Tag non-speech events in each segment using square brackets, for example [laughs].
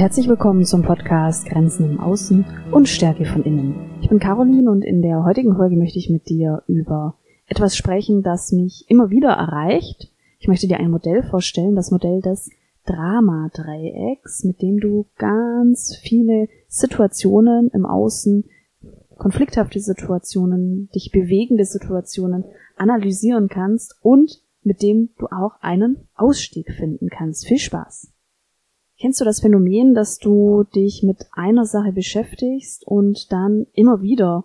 Herzlich willkommen zum Podcast Grenzen im Außen und Stärke von innen. Ich bin Caroline und in der heutigen Folge möchte ich mit dir über etwas sprechen, das mich immer wieder erreicht. Ich möchte dir ein Modell vorstellen, das Modell des Drama-Dreiecks, mit dem du ganz viele Situationen im Außen, konflikthafte Situationen, dich bewegende Situationen analysieren kannst und mit dem du auch einen Ausstieg finden kannst. Viel Spaß! Kennst du das Phänomen, dass du dich mit einer Sache beschäftigst und dann immer wieder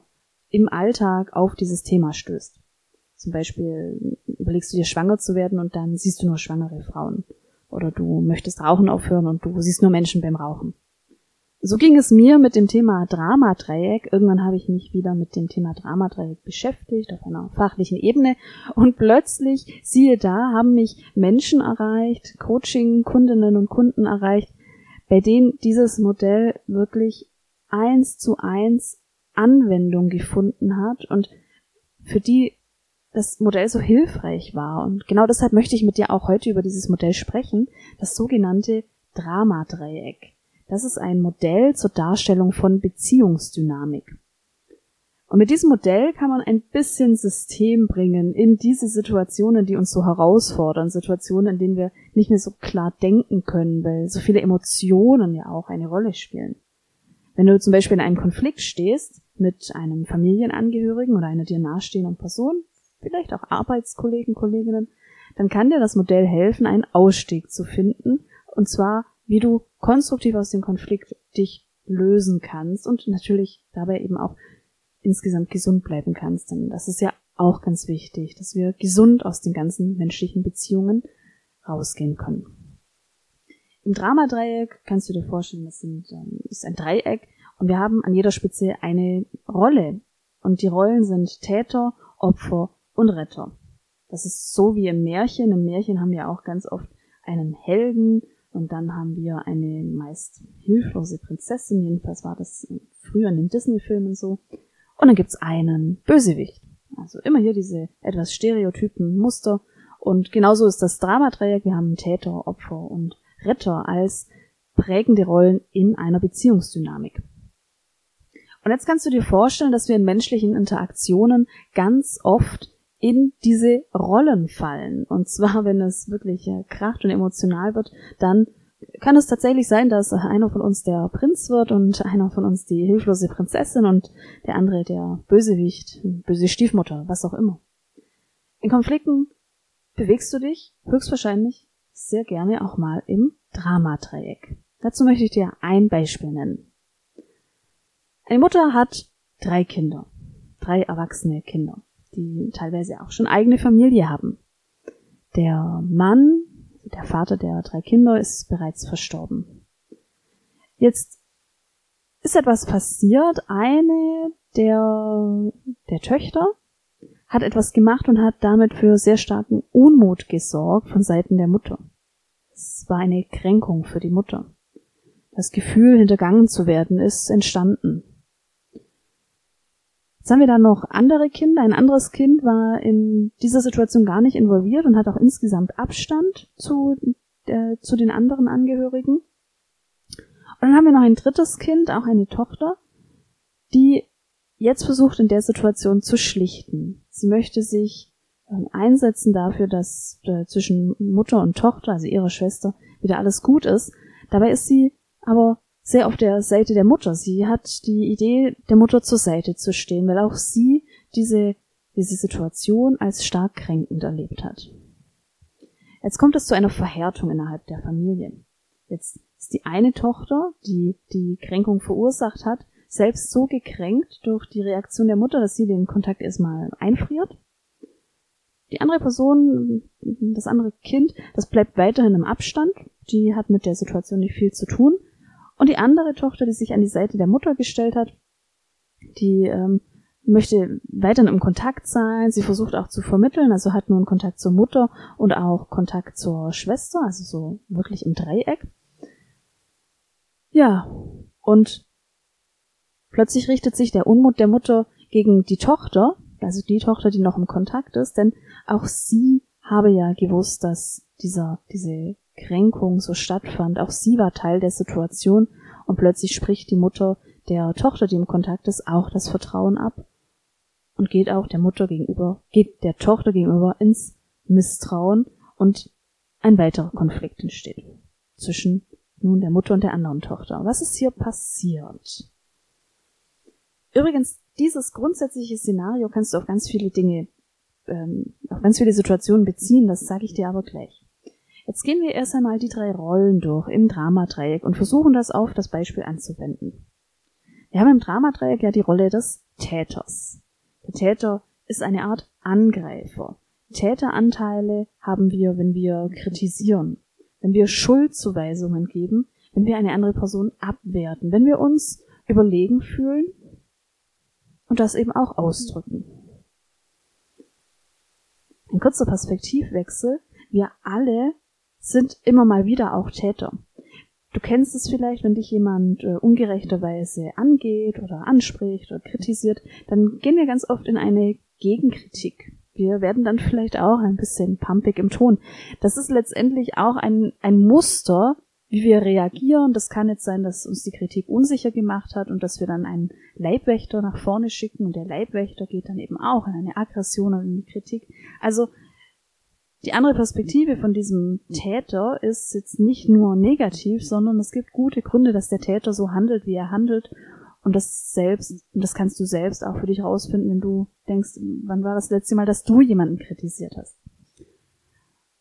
im Alltag auf dieses Thema stößt? Zum Beispiel überlegst du dir schwanger zu werden und dann siehst du nur schwangere Frauen. Oder du möchtest Rauchen aufhören und du siehst nur Menschen beim Rauchen. So ging es mir mit dem Thema Dramadreieck. Irgendwann habe ich mich wieder mit dem Thema Dramadreieck beschäftigt auf einer fachlichen Ebene und plötzlich, siehe da, haben mich Menschen erreicht, Coaching, Kundinnen und Kunden erreicht, bei denen dieses Modell wirklich eins zu eins Anwendung gefunden hat und für die das Modell so hilfreich war. Und genau deshalb möchte ich mit dir auch heute über dieses Modell sprechen, das sogenannte Dramadreieck. Das ist ein Modell zur Darstellung von Beziehungsdynamik. Und mit diesem Modell kann man ein bisschen System bringen in diese Situationen, die uns so herausfordern, Situationen, in denen wir nicht mehr so klar denken können, weil so viele Emotionen ja auch eine Rolle spielen. Wenn du zum Beispiel in einem Konflikt stehst mit einem Familienangehörigen oder einer dir nahestehenden Person, vielleicht auch Arbeitskollegen, Kolleginnen, dann kann dir das Modell helfen, einen Ausstieg zu finden, und zwar wie du konstruktiv aus dem Konflikt dich lösen kannst und natürlich dabei eben auch insgesamt gesund bleiben kannst. Denn das ist ja auch ganz wichtig, dass wir gesund aus den ganzen menschlichen Beziehungen rausgehen können. Im Dramadreieck kannst du dir vorstellen, das sind, ähm, ist ein Dreieck und wir haben an jeder Spitze eine Rolle. Und die Rollen sind Täter, Opfer und Retter. Das ist so wie im Märchen. Im Märchen haben wir auch ganz oft einen Helden, und dann haben wir eine meist hilflose Prinzessin, jedenfalls war das früher in den Disney-Filmen so. Und dann gibt's einen Bösewicht. Also immer hier diese etwas stereotypen Muster. Und genauso ist das Dramadreieck. Wir haben Täter, Opfer und Retter als prägende Rollen in einer Beziehungsdynamik. Und jetzt kannst du dir vorstellen, dass wir in menschlichen Interaktionen ganz oft in diese Rollen fallen. Und zwar, wenn es wirklich äh, kracht und emotional wird, dann kann es tatsächlich sein, dass einer von uns der Prinz wird und einer von uns die hilflose Prinzessin und der andere der Bösewicht, böse Stiefmutter, was auch immer. In Konflikten bewegst du dich höchstwahrscheinlich sehr gerne auch mal im Dramadreieck. Dazu möchte ich dir ein Beispiel nennen. Eine Mutter hat drei Kinder, drei erwachsene Kinder die teilweise auch schon eigene Familie haben. Der Mann, der Vater der drei Kinder, ist bereits verstorben. Jetzt ist etwas passiert. Eine der, der Töchter hat etwas gemacht und hat damit für sehr starken Unmut gesorgt von Seiten der Mutter. Es war eine Kränkung für die Mutter. Das Gefühl, hintergangen zu werden, ist entstanden. Jetzt haben wir dann noch andere Kinder. Ein anderes Kind war in dieser Situation gar nicht involviert und hat auch insgesamt Abstand zu, äh, zu den anderen Angehörigen. Und dann haben wir noch ein drittes Kind, auch eine Tochter, die jetzt versucht, in der Situation zu schlichten. Sie möchte sich äh, einsetzen dafür, dass äh, zwischen Mutter und Tochter, also ihrer Schwester, wieder alles gut ist. Dabei ist sie aber sehr auf der Seite der Mutter. Sie hat die Idee, der Mutter zur Seite zu stehen, weil auch sie diese, diese Situation als stark kränkend erlebt hat. Jetzt kommt es zu einer Verhärtung innerhalb der Familie. Jetzt ist die eine Tochter, die die Kränkung verursacht hat, selbst so gekränkt durch die Reaktion der Mutter, dass sie den Kontakt erstmal einfriert. Die andere Person, das andere Kind, das bleibt weiterhin im Abstand. Die hat mit der Situation nicht viel zu tun. Und die andere Tochter, die sich an die Seite der Mutter gestellt hat, die ähm, möchte weiterhin im Kontakt sein. Sie versucht auch zu vermitteln, also hat nun Kontakt zur Mutter und auch Kontakt zur Schwester, also so wirklich im Dreieck. Ja, und plötzlich richtet sich der Unmut der Mutter gegen die Tochter, also die Tochter, die noch im Kontakt ist, denn auch sie habe ja gewusst, dass dieser, diese Kränkung so stattfand. Auch sie war Teil der Situation und plötzlich spricht die Mutter der Tochter, die im Kontakt ist, auch das Vertrauen ab und geht auch der Mutter gegenüber, geht der Tochter gegenüber ins Misstrauen und ein weiterer Konflikt entsteht zwischen nun der Mutter und der anderen Tochter. Was ist hier passiert? Übrigens, dieses grundsätzliche Szenario kannst du auf ganz viele Dinge, ähm, auf ganz viele Situationen beziehen, das sage ich dir aber gleich. Jetzt gehen wir erst einmal die drei Rollen durch im Dramadreieck und versuchen das auf das Beispiel anzuwenden. Wir haben im Dramadreieck ja die Rolle des Täters. Der Täter ist eine Art Angreifer. Täteranteile haben wir, wenn wir kritisieren, wenn wir Schuldzuweisungen geben, wenn wir eine andere Person abwerten, wenn wir uns überlegen fühlen und das eben auch ausdrücken. Ein kurzer Perspektivwechsel. Wir alle sind immer mal wieder auch Täter. Du kennst es vielleicht, wenn dich jemand äh, ungerechterweise angeht oder anspricht oder kritisiert, dann gehen wir ganz oft in eine Gegenkritik. Wir werden dann vielleicht auch ein bisschen pumpig im Ton. Das ist letztendlich auch ein, ein Muster, wie wir reagieren. Das kann jetzt sein, dass uns die Kritik unsicher gemacht hat und dass wir dann einen Leibwächter nach vorne schicken und der Leibwächter geht dann eben auch in eine Aggression und in die Kritik. Also die andere Perspektive von diesem Täter ist jetzt nicht nur negativ, sondern es gibt gute Gründe, dass der Täter so handelt, wie er handelt. Und das selbst, und das kannst du selbst auch für dich herausfinden, wenn du denkst, wann war das letzte Mal, dass du jemanden kritisiert hast.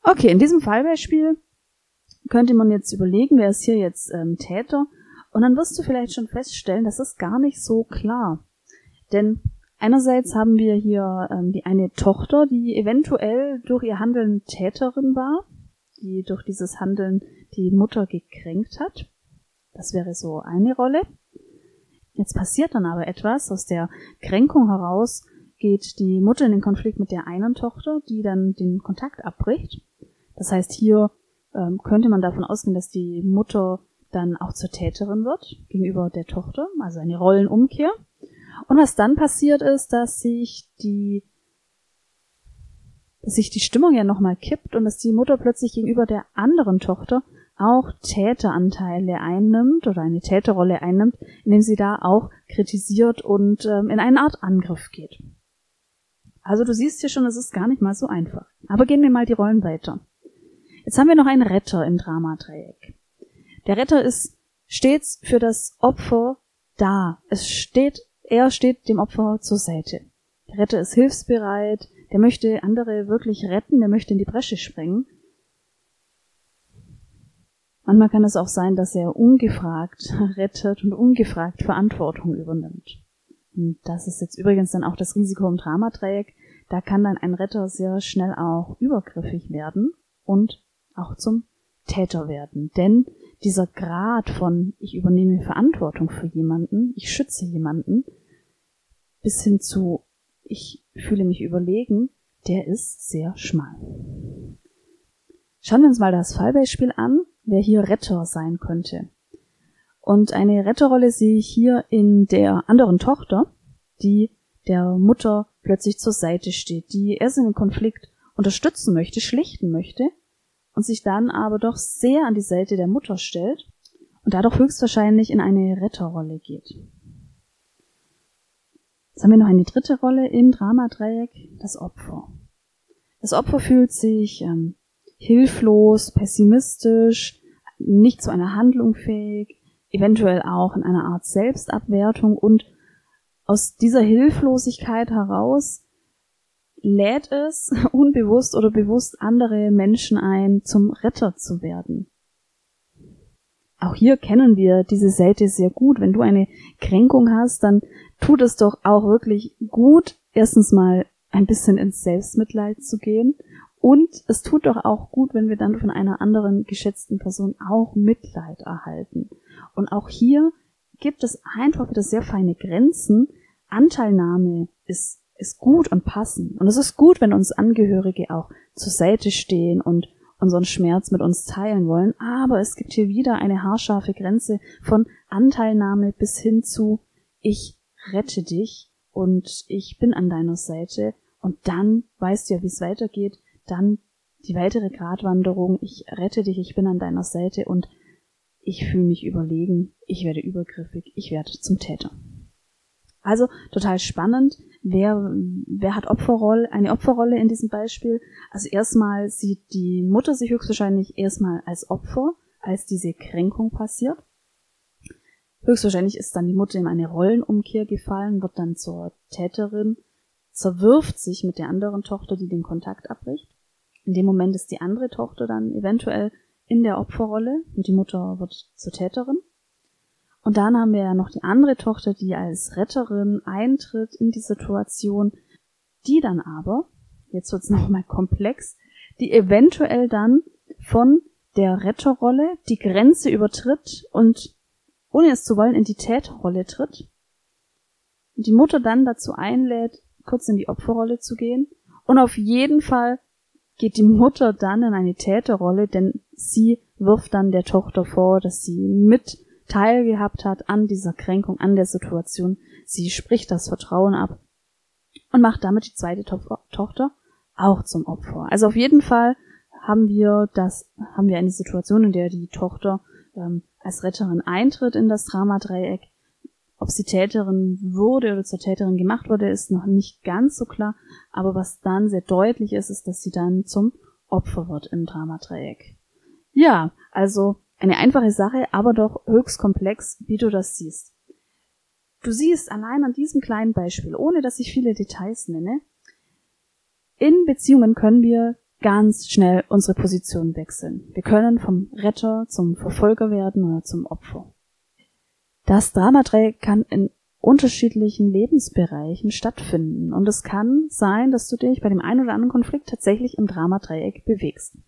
Okay, in diesem Fallbeispiel könnte man jetzt überlegen, wer ist hier jetzt ähm, Täter? Und dann wirst du vielleicht schon feststellen, das ist gar nicht so klar. Denn Einerseits haben wir hier ähm, die eine Tochter, die eventuell durch ihr Handeln Täterin war, die durch dieses Handeln die Mutter gekränkt hat. Das wäre so eine Rolle. Jetzt passiert dann aber etwas. Aus der Kränkung heraus geht die Mutter in den Konflikt mit der einen Tochter, die dann den Kontakt abbricht. Das heißt, hier ähm, könnte man davon ausgehen, dass die Mutter dann auch zur Täterin wird gegenüber der Tochter, also eine Rollenumkehr. Und was dann passiert ist, dass sich die dass sich die Stimmung ja nochmal kippt und dass die Mutter plötzlich gegenüber der anderen Tochter auch Täteranteile einnimmt oder eine Täterrolle einnimmt, indem sie da auch kritisiert und ähm, in eine Art Angriff geht. Also du siehst hier schon, es ist gar nicht mal so einfach. Aber gehen wir mal die Rollen weiter. Jetzt haben wir noch einen Retter im Dramadreieck. Der Retter ist stets für das Opfer da. Es steht er steht dem Opfer zur Seite. Der Retter ist hilfsbereit, der möchte andere wirklich retten, der möchte in die Bresche springen. Manchmal kann es auch sein, dass er ungefragt [laughs] rettet und ungefragt Verantwortung übernimmt. Und das ist jetzt übrigens dann auch das Risiko im Dramadreieck. Da kann dann ein Retter sehr schnell auch übergriffig werden und auch zum Täter werden. Denn dieser Grad von ich übernehme Verantwortung für jemanden, ich schütze jemanden, bis hin zu ich fühle mich überlegen, der ist sehr schmal. Schauen wir uns mal das Fallbeispiel an, wer hier Retter sein könnte. Und eine Retterrolle sehe ich hier in der anderen Tochter, die der Mutter plötzlich zur Seite steht, die erst in den Konflikt unterstützen möchte, schlichten möchte und sich dann aber doch sehr an die Seite der Mutter stellt und dadurch höchstwahrscheinlich in eine Retterrolle geht. Jetzt haben wir noch eine dritte Rolle im Dramadreieck, das Opfer. Das Opfer fühlt sich ähm, hilflos, pessimistisch, nicht zu einer Handlung fähig, eventuell auch in einer Art Selbstabwertung und aus dieser Hilflosigkeit heraus lädt es [laughs] unbewusst oder bewusst andere Menschen ein, zum Retter zu werden. Auch hier kennen wir diese Seite sehr gut. Wenn du eine Kränkung hast, dann tut es doch auch wirklich gut, erstens mal ein bisschen ins Selbstmitleid zu gehen. Und es tut doch auch gut, wenn wir dann von einer anderen geschätzten Person auch Mitleid erhalten. Und auch hier gibt es einfach wieder sehr feine Grenzen. Anteilnahme ist ist gut und passend. Und es ist gut, wenn uns Angehörige auch zur Seite stehen und unseren Schmerz mit uns teilen wollen. Aber es gibt hier wieder eine haarscharfe Grenze von Anteilnahme bis hin zu ich rette dich und ich bin an deiner Seite. Und dann weißt du ja, wie es weitergeht. Dann die weitere Gratwanderung, ich rette dich, ich bin an deiner Seite und ich fühle mich überlegen, ich werde übergriffig, ich werde zum Täter. Also total spannend. Wer, wer hat Opferrolle, eine Opferrolle in diesem Beispiel? Also erstmal sieht die Mutter sich höchstwahrscheinlich erstmal als Opfer, als diese Kränkung passiert. Höchstwahrscheinlich ist dann die Mutter in eine Rollenumkehr gefallen, wird dann zur Täterin, zerwirft sich mit der anderen Tochter, die den Kontakt abbricht. In dem Moment ist die andere Tochter dann eventuell in der Opferrolle und die Mutter wird zur Täterin. Und dann haben wir ja noch die andere Tochter, die als Retterin eintritt in die Situation, die dann aber, jetzt wird's [laughs] nochmal komplex, die eventuell dann von der Retterrolle die Grenze übertritt und ohne es zu wollen in die Täterrolle tritt. Und die Mutter dann dazu einlädt, kurz in die Opferrolle zu gehen. Und auf jeden Fall geht die Mutter dann in eine Täterrolle, denn sie wirft dann der Tochter vor, dass sie mit teilgehabt hat an dieser Kränkung, an der Situation. Sie spricht das Vertrauen ab und macht damit die zweite to Tochter auch zum Opfer. Also auf jeden Fall haben wir das, haben wir eine Situation, in der die Tochter ähm, als Retterin eintritt in das Dramadreieck. Ob sie Täterin wurde oder zur Täterin gemacht wurde, ist noch nicht ganz so klar. Aber was dann sehr deutlich ist, ist, dass sie dann zum Opfer wird im Dramadreieck. Ja, also eine einfache Sache, aber doch höchst komplex, wie du das siehst. Du siehst allein an diesem kleinen Beispiel, ohne dass ich viele Details nenne, in Beziehungen können wir ganz schnell unsere Position wechseln. Wir können vom Retter zum Verfolger werden oder zum Opfer. Das Dramadreieck kann in unterschiedlichen Lebensbereichen stattfinden und es kann sein, dass du dich bei dem einen oder anderen Konflikt tatsächlich im Dramadreieck bewegst.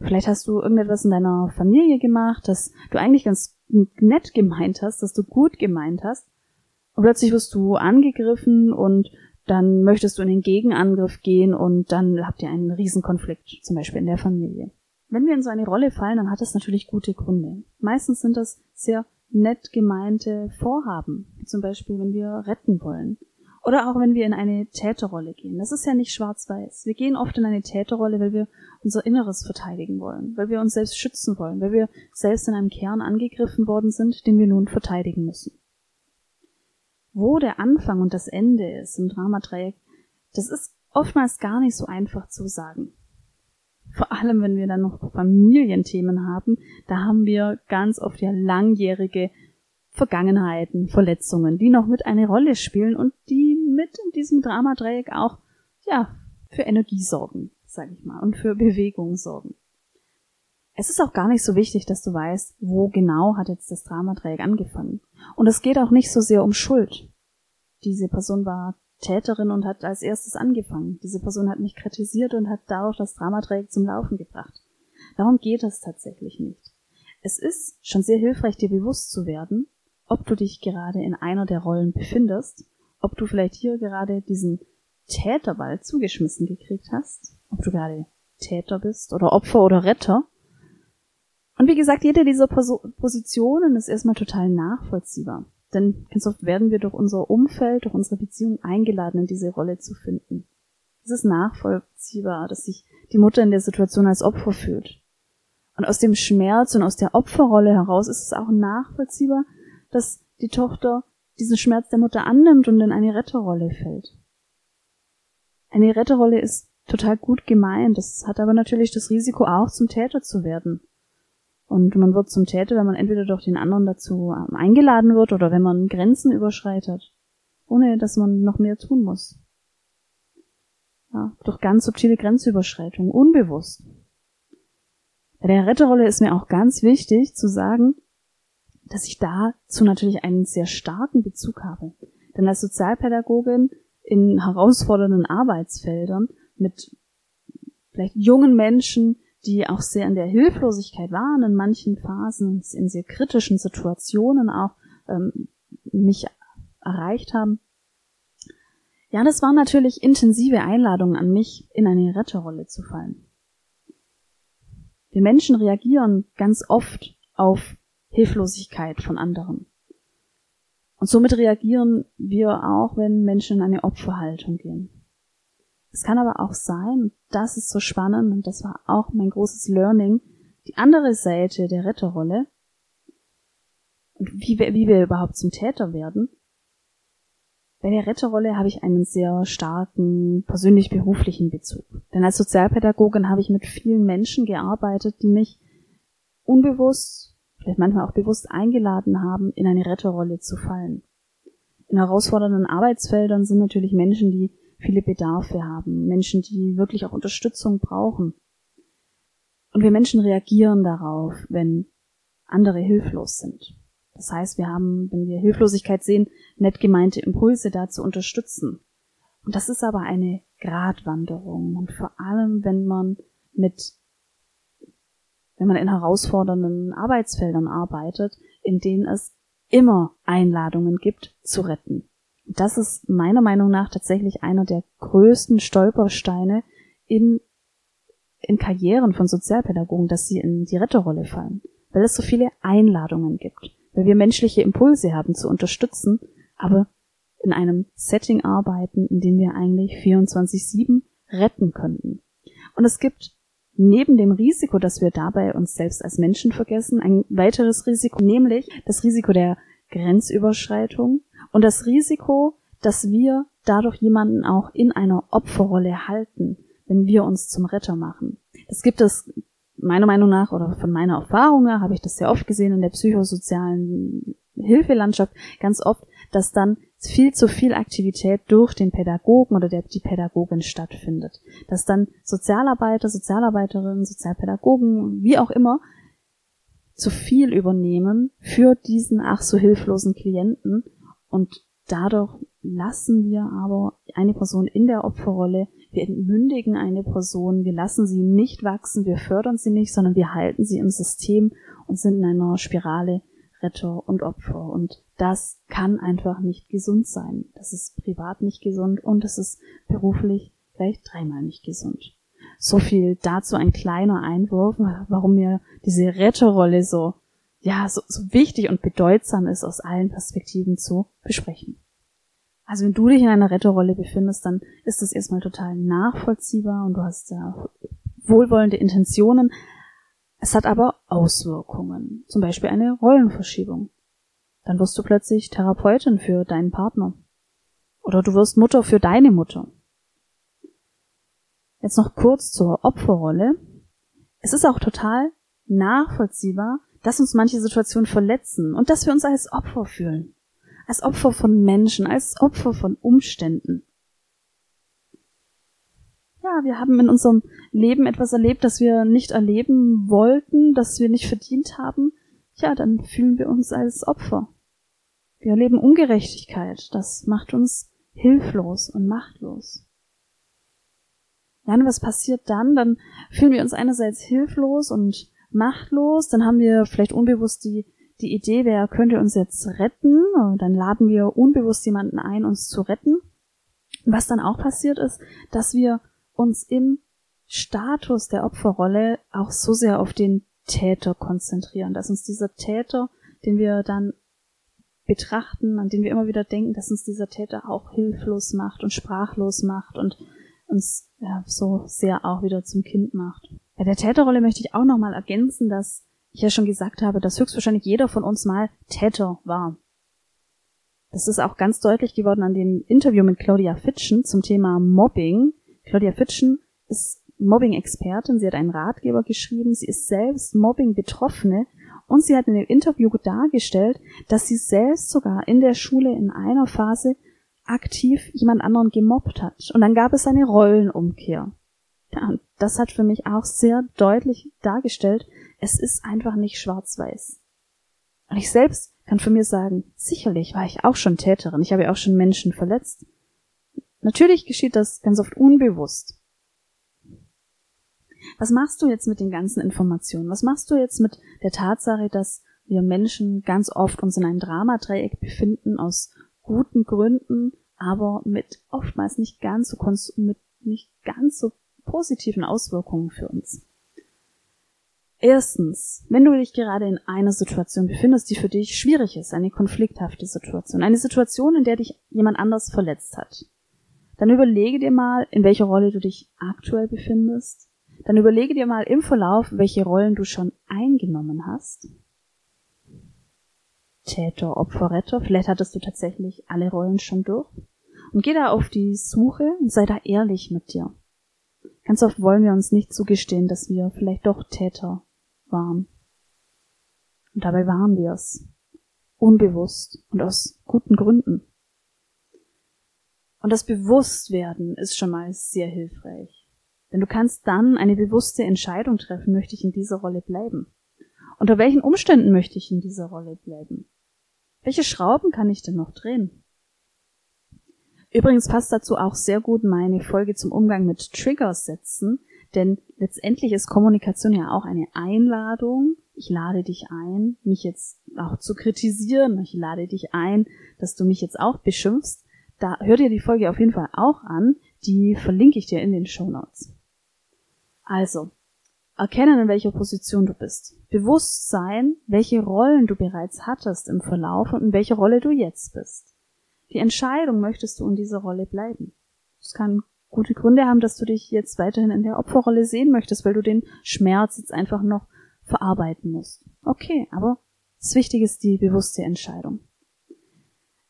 Vielleicht hast du irgendetwas in deiner Familie gemacht, dass du eigentlich ganz nett gemeint hast, dass du gut gemeint hast. Und plötzlich wirst du angegriffen und dann möchtest du in den Gegenangriff gehen und dann habt ihr einen Riesenkonflikt, zum Beispiel in der Familie. Wenn wir in so eine Rolle fallen, dann hat das natürlich gute Gründe. Meistens sind das sehr nett gemeinte Vorhaben, zum Beispiel wenn wir retten wollen oder auch wenn wir in eine Täterrolle gehen. Das ist ja nicht schwarz-weiß. Wir gehen oft in eine Täterrolle, weil wir unser Inneres verteidigen wollen, weil wir uns selbst schützen wollen, weil wir selbst in einem Kern angegriffen worden sind, den wir nun verteidigen müssen. Wo der Anfang und das Ende ist im Dramadreieck, das ist oftmals gar nicht so einfach zu sagen. Vor allem, wenn wir dann noch Familienthemen haben, da haben wir ganz oft ja langjährige Vergangenheiten, Verletzungen, die noch mit eine Rolle spielen und die mit in diesem Dramadreieck auch, ja, für Energie sorgen, sag ich mal, und für Bewegung sorgen. Es ist auch gar nicht so wichtig, dass du weißt, wo genau hat jetzt das Dramadreieck angefangen. Und es geht auch nicht so sehr um Schuld. Diese Person war Täterin und hat als erstes angefangen. Diese Person hat mich kritisiert und hat dadurch das Dramadreieck zum Laufen gebracht. Darum geht es tatsächlich nicht. Es ist schon sehr hilfreich, dir bewusst zu werden, ob du dich gerade in einer der Rollen befindest ob du vielleicht hier gerade diesen Täterball zugeschmissen gekriegt hast, ob du gerade Täter bist oder Opfer oder Retter. Und wie gesagt, jede dieser Positionen ist erstmal total nachvollziehbar. Denn ganz oft werden wir durch unser Umfeld, durch unsere Beziehung eingeladen, in diese Rolle zu finden. Es ist nachvollziehbar, dass sich die Mutter in der Situation als Opfer fühlt. Und aus dem Schmerz und aus der Opferrolle heraus ist es auch nachvollziehbar, dass die Tochter diesen Schmerz der Mutter annimmt und in eine Retterrolle fällt. Eine Retterrolle ist total gut gemeint, das hat aber natürlich das Risiko auch zum Täter zu werden. Und man wird zum Täter, wenn man entweder durch den anderen dazu ähm, eingeladen wird oder wenn man Grenzen überschreitet, ohne dass man noch mehr tun muss. Ja, durch ganz subtile Grenzüberschreitung, unbewusst. Bei der Retterrolle ist mir auch ganz wichtig zu sagen, dass ich dazu natürlich einen sehr starken Bezug habe. Denn als Sozialpädagogin in herausfordernden Arbeitsfeldern mit vielleicht jungen Menschen, die auch sehr in der Hilflosigkeit waren, in manchen Phasen, in sehr kritischen Situationen auch ähm, mich erreicht haben. Ja, das waren natürlich intensive Einladungen an mich, in eine Retterrolle zu fallen. Wir Menschen reagieren ganz oft auf Hilflosigkeit von anderen. Und somit reagieren wir auch, wenn Menschen in eine Opferhaltung gehen. Es kann aber auch sein, das ist so spannend und das war auch mein großes Learning, die andere Seite der Retterrolle und wie wir, wie wir überhaupt zum Täter werden. Bei der Retterrolle habe ich einen sehr starken persönlich-beruflichen Bezug. Denn als Sozialpädagogin habe ich mit vielen Menschen gearbeitet, die mich unbewusst, vielleicht manchmal auch bewusst eingeladen haben, in eine Retterrolle zu fallen. In herausfordernden Arbeitsfeldern sind natürlich Menschen, die viele Bedarfe haben, Menschen, die wirklich auch Unterstützung brauchen. Und wir Menschen reagieren darauf, wenn andere hilflos sind. Das heißt, wir haben, wenn wir Hilflosigkeit sehen, nett gemeinte Impulse da zu unterstützen. Und das ist aber eine Gratwanderung. Und vor allem, wenn man mit, wenn man in herausfordernden Arbeitsfeldern arbeitet, in denen es immer Einladungen gibt, zu retten. Das ist meiner Meinung nach tatsächlich einer der größten Stolpersteine in, in Karrieren von Sozialpädagogen, dass sie in die Retterrolle fallen. Weil es so viele Einladungen gibt weil wir menschliche Impulse haben zu unterstützen, aber in einem Setting arbeiten, in dem wir eigentlich 24-7 retten könnten. Und es gibt neben dem Risiko, dass wir dabei uns selbst als Menschen vergessen, ein weiteres Risiko, nämlich das Risiko der Grenzüberschreitung und das Risiko, dass wir dadurch jemanden auch in einer Opferrolle halten, wenn wir uns zum Retter machen. Das gibt es meiner Meinung nach oder von meiner Erfahrung her habe ich das sehr oft gesehen in der psychosozialen Hilfelandschaft, ganz oft, dass dann viel zu viel Aktivität durch den Pädagogen oder der, die Pädagogin stattfindet. Dass dann Sozialarbeiter, Sozialarbeiterinnen, Sozialpädagogen, wie auch immer, zu viel übernehmen für diesen ach so hilflosen Klienten und dadurch lassen wir aber eine Person in der Opferrolle wir entmündigen eine Person, wir lassen sie nicht wachsen, wir fördern sie nicht, sondern wir halten sie im System und sind in einer Spirale Retter und Opfer. Und das kann einfach nicht gesund sein. Das ist privat nicht gesund und es ist beruflich gleich dreimal nicht gesund. So viel dazu ein kleiner Einwurf, warum mir diese Retterrolle so, ja, so, so wichtig und bedeutsam ist, aus allen Perspektiven zu besprechen. Also wenn du dich in einer Retterrolle befindest, dann ist das erstmal total nachvollziehbar und du hast ja wohlwollende Intentionen. Es hat aber Auswirkungen, zum Beispiel eine Rollenverschiebung. Dann wirst du plötzlich Therapeutin für deinen Partner. Oder du wirst Mutter für deine Mutter. Jetzt noch kurz zur Opferrolle. Es ist auch total nachvollziehbar, dass uns manche Situationen verletzen und dass wir uns als Opfer fühlen als Opfer von Menschen, als Opfer von Umständen. Ja, wir haben in unserem Leben etwas erlebt, das wir nicht erleben wollten, das wir nicht verdient haben. Ja, dann fühlen wir uns als Opfer. Wir erleben Ungerechtigkeit. Das macht uns hilflos und machtlos. Ja, und was passiert dann? Dann fühlen wir uns einerseits hilflos und machtlos, dann haben wir vielleicht unbewusst die die Idee, wer könnte uns jetzt retten? Dann laden wir unbewusst jemanden ein, uns zu retten. Was dann auch passiert ist, dass wir uns im Status der Opferrolle auch so sehr auf den Täter konzentrieren, dass uns dieser Täter, den wir dann betrachten, an den wir immer wieder denken, dass uns dieser Täter auch hilflos macht und sprachlos macht und uns ja, so sehr auch wieder zum Kind macht. Der Täterrolle möchte ich auch nochmal ergänzen, dass ich ja schon gesagt habe, dass höchstwahrscheinlich jeder von uns mal Täter war. Das ist auch ganz deutlich geworden an dem Interview mit Claudia Fitschen zum Thema Mobbing. Claudia Fitschen ist Mobbing-Expertin, sie hat einen Ratgeber geschrieben, sie ist selbst Mobbing-Betroffene und sie hat in dem Interview dargestellt, dass sie selbst sogar in der Schule in einer Phase aktiv jemand anderen gemobbt hat. Und dann gab es eine Rollenumkehr. Ja, und das hat für mich auch sehr deutlich dargestellt, es ist einfach nicht schwarz-weiß. Und ich selbst kann für mir sagen, sicherlich war ich auch schon Täterin, ich habe ja auch schon Menschen verletzt. Natürlich geschieht das ganz oft unbewusst. Was machst du jetzt mit den ganzen Informationen? Was machst du jetzt mit der Tatsache, dass wir Menschen ganz oft uns in einem Dramadreieck befinden aus guten Gründen, aber mit oftmals nicht ganz so mit nicht ganz so positiven Auswirkungen für uns. Erstens, wenn du dich gerade in einer Situation befindest, die für dich schwierig ist, eine konflikthafte Situation, eine Situation, in der dich jemand anders verletzt hat, dann überlege dir mal, in welcher Rolle du dich aktuell befindest. Dann überlege dir mal im Verlauf, welche Rollen du schon eingenommen hast. Täter, Opfer, Retter. Vielleicht hattest du tatsächlich alle Rollen schon durch. Und geh da auf die Suche und sei da ehrlich mit dir. Ganz oft wollen wir uns nicht zugestehen, dass wir vielleicht doch Täter waren. Und dabei waren wir es. Unbewusst und aus guten Gründen. Und das Bewusstwerden ist schon mal sehr hilfreich. Denn du kannst dann eine bewusste Entscheidung treffen, möchte ich in dieser Rolle bleiben? Unter welchen Umständen möchte ich in dieser Rolle bleiben? Welche Schrauben kann ich denn noch drehen? Übrigens passt dazu auch sehr gut meine Folge zum Umgang mit Triggers setzen, denn letztendlich ist Kommunikation ja auch eine Einladung. Ich lade dich ein, mich jetzt auch zu kritisieren. Ich lade dich ein, dass du mich jetzt auch beschimpfst. Da hör dir die Folge auf jeden Fall auch an. Die verlinke ich dir in den Show Notes. Also, erkennen, in welcher Position du bist. Bewusst sein, welche Rollen du bereits hattest im Verlauf und in welcher Rolle du jetzt bist. Die Entscheidung, möchtest du in dieser Rolle bleiben. Es kann gute Gründe haben, dass du dich jetzt weiterhin in der Opferrolle sehen möchtest, weil du den Schmerz jetzt einfach noch verarbeiten musst. Okay, aber das Wichtige ist die bewusste Entscheidung.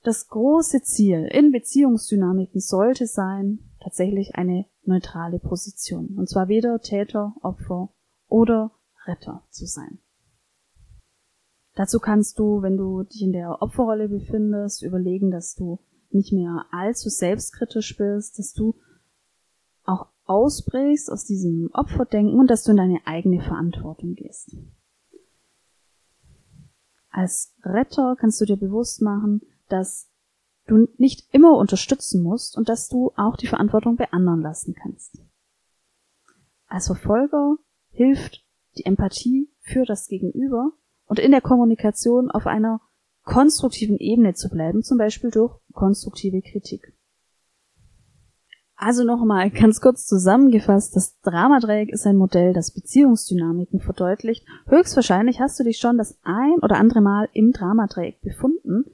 Das große Ziel in Beziehungsdynamiken sollte sein, tatsächlich eine neutrale Position. Und zwar weder Täter, Opfer oder Retter zu sein. Dazu kannst du, wenn du dich in der Opferrolle befindest, überlegen, dass du nicht mehr allzu selbstkritisch bist, dass du auch ausbrichst aus diesem Opferdenken und dass du in deine eigene Verantwortung gehst. Als Retter kannst du dir bewusst machen, dass du nicht immer unterstützen musst und dass du auch die Verantwortung bei anderen lassen kannst. Als Verfolger hilft die Empathie für das Gegenüber und in der Kommunikation auf einer konstruktiven Ebene zu bleiben, zum Beispiel durch konstruktive Kritik. Also nochmal ganz kurz zusammengefasst, das Dramadreieck ist ein Modell, das Beziehungsdynamiken verdeutlicht. Höchstwahrscheinlich hast du dich schon das ein oder andere Mal im Dramadreieck befunden,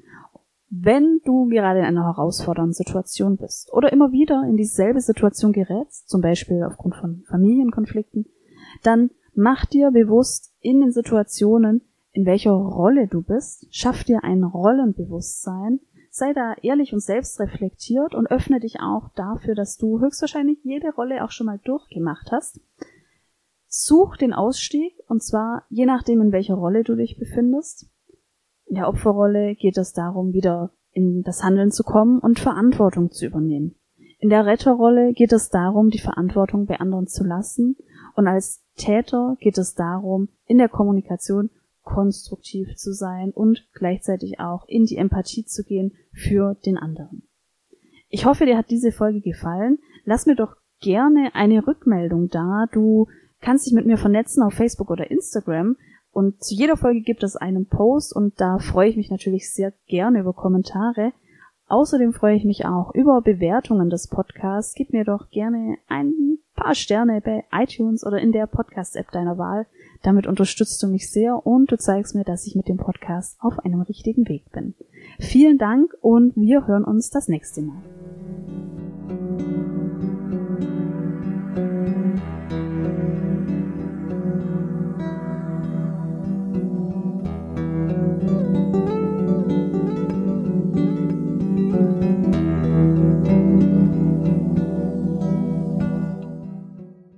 wenn du gerade in einer herausfordernden Situation bist oder immer wieder in dieselbe Situation gerätst, zum Beispiel aufgrund von Familienkonflikten, dann mach dir bewusst in den Situationen, in welcher Rolle du bist, schaff dir ein Rollenbewusstsein, sei da ehrlich und selbstreflektiert und öffne dich auch dafür, dass du höchstwahrscheinlich jede Rolle auch schon mal durchgemacht hast. Such den Ausstieg und zwar je nachdem, in welcher Rolle du dich befindest. In der Opferrolle geht es darum, wieder in das Handeln zu kommen und Verantwortung zu übernehmen. In der Retterrolle geht es darum, die Verantwortung bei anderen zu lassen und als Täter geht es darum, in der Kommunikation konstruktiv zu sein und gleichzeitig auch in die Empathie zu gehen für den anderen. Ich hoffe, dir hat diese Folge gefallen. Lass mir doch gerne eine Rückmeldung da. Du kannst dich mit mir vernetzen auf Facebook oder Instagram. Und zu jeder Folge gibt es einen Post und da freue ich mich natürlich sehr gerne über Kommentare. Außerdem freue ich mich auch über Bewertungen des Podcasts. Gib mir doch gerne ein paar Sterne bei iTunes oder in der Podcast-App deiner Wahl. Damit unterstützt du mich sehr und du zeigst mir, dass ich mit dem Podcast auf einem richtigen Weg bin. Vielen Dank und wir hören uns das nächste Mal.